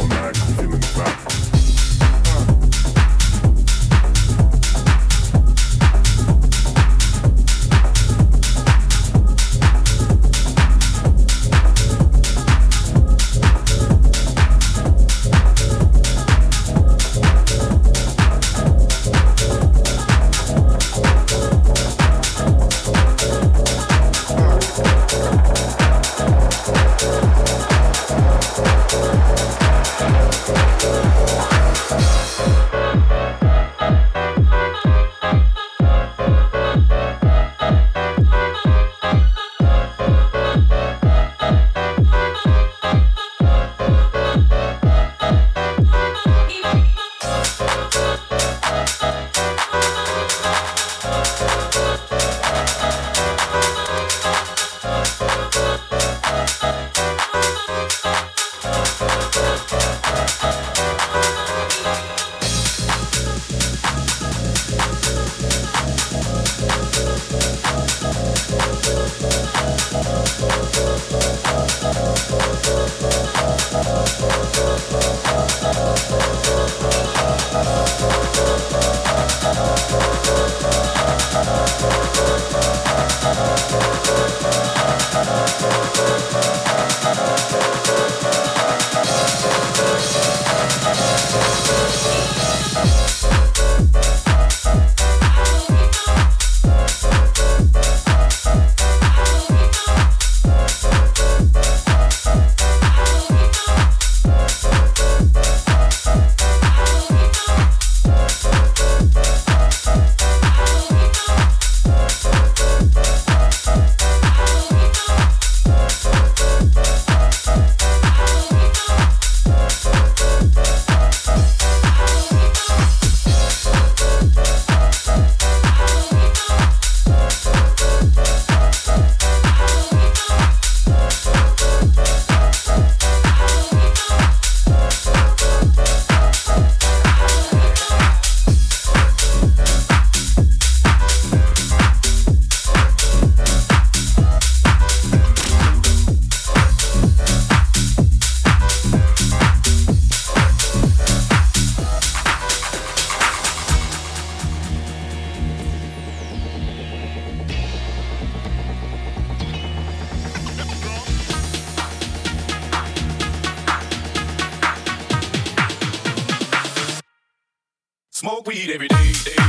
All night, feeling fat. Every day.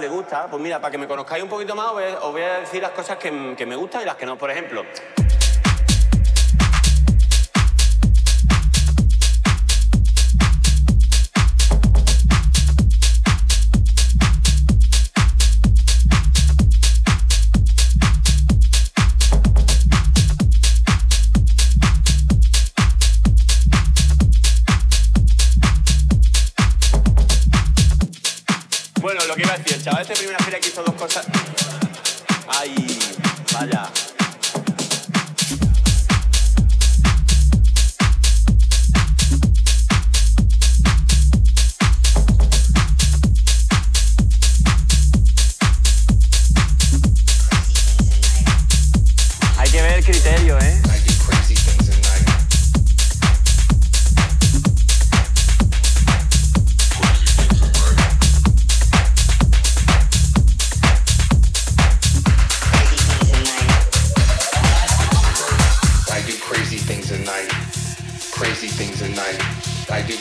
Le gusta. Pues mira, para que me conozcáis un poquito más, os voy a, decir las cosas que me gustan y las que no. Por ejemplo, Chava, desde primera fila que hizo dos cosas.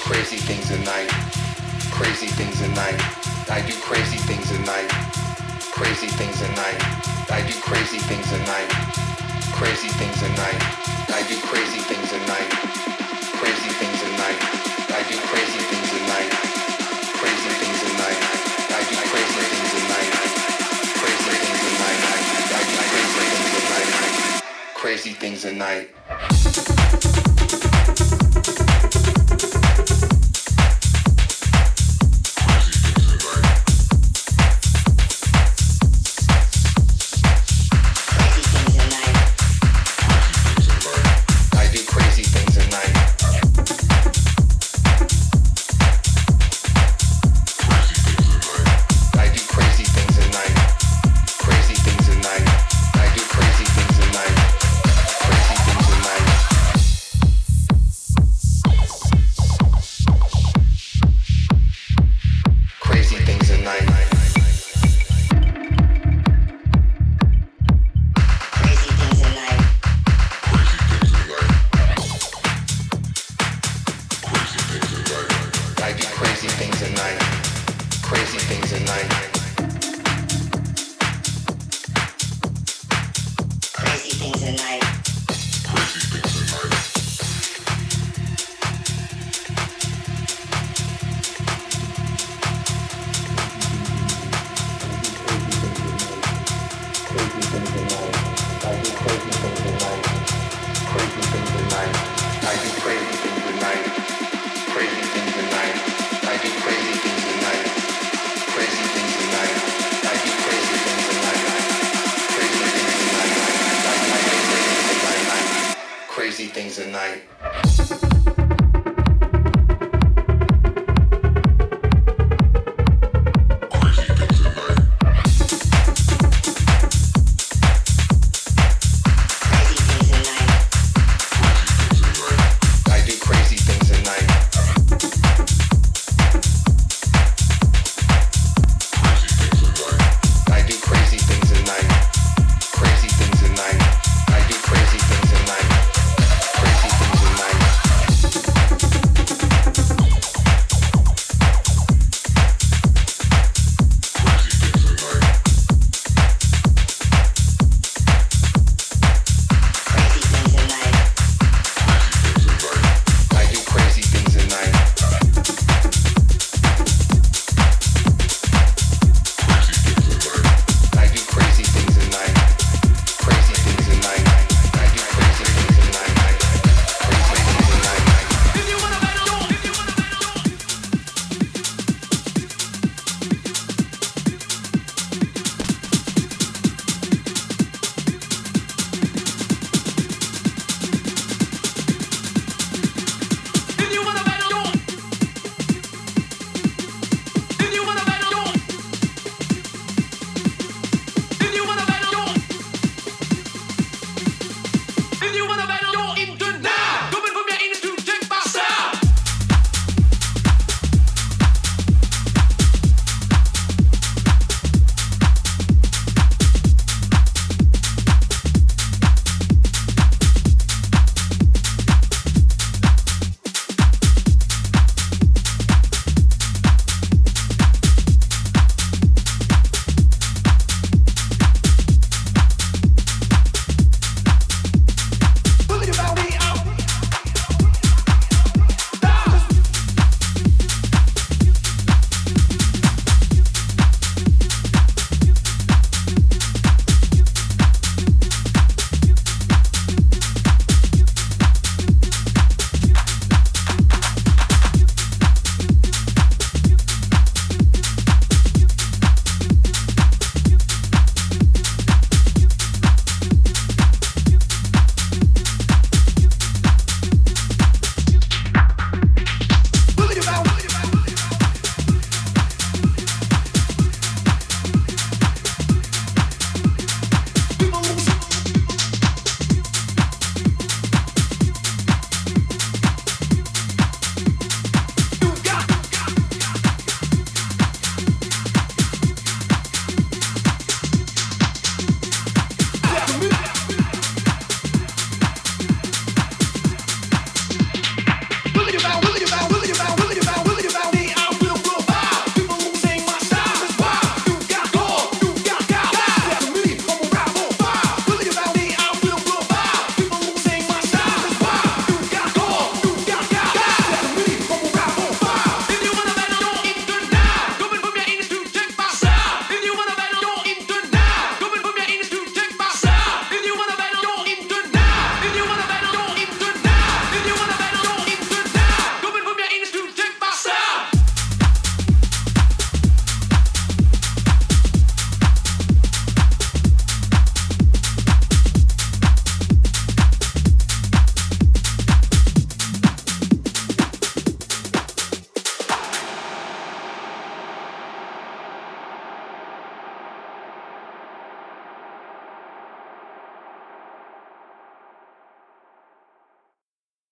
Crazy things at night. Crazy things at night. I do crazy things at night. Crazy things at night. I do crazy things at night. Crazy things at night. I do crazy things at night. Crazy things at night. I do crazy things at night. Crazy things at night. I do crazy things at night. Crazy things at night. I do crazy things at night. Crazy things at night.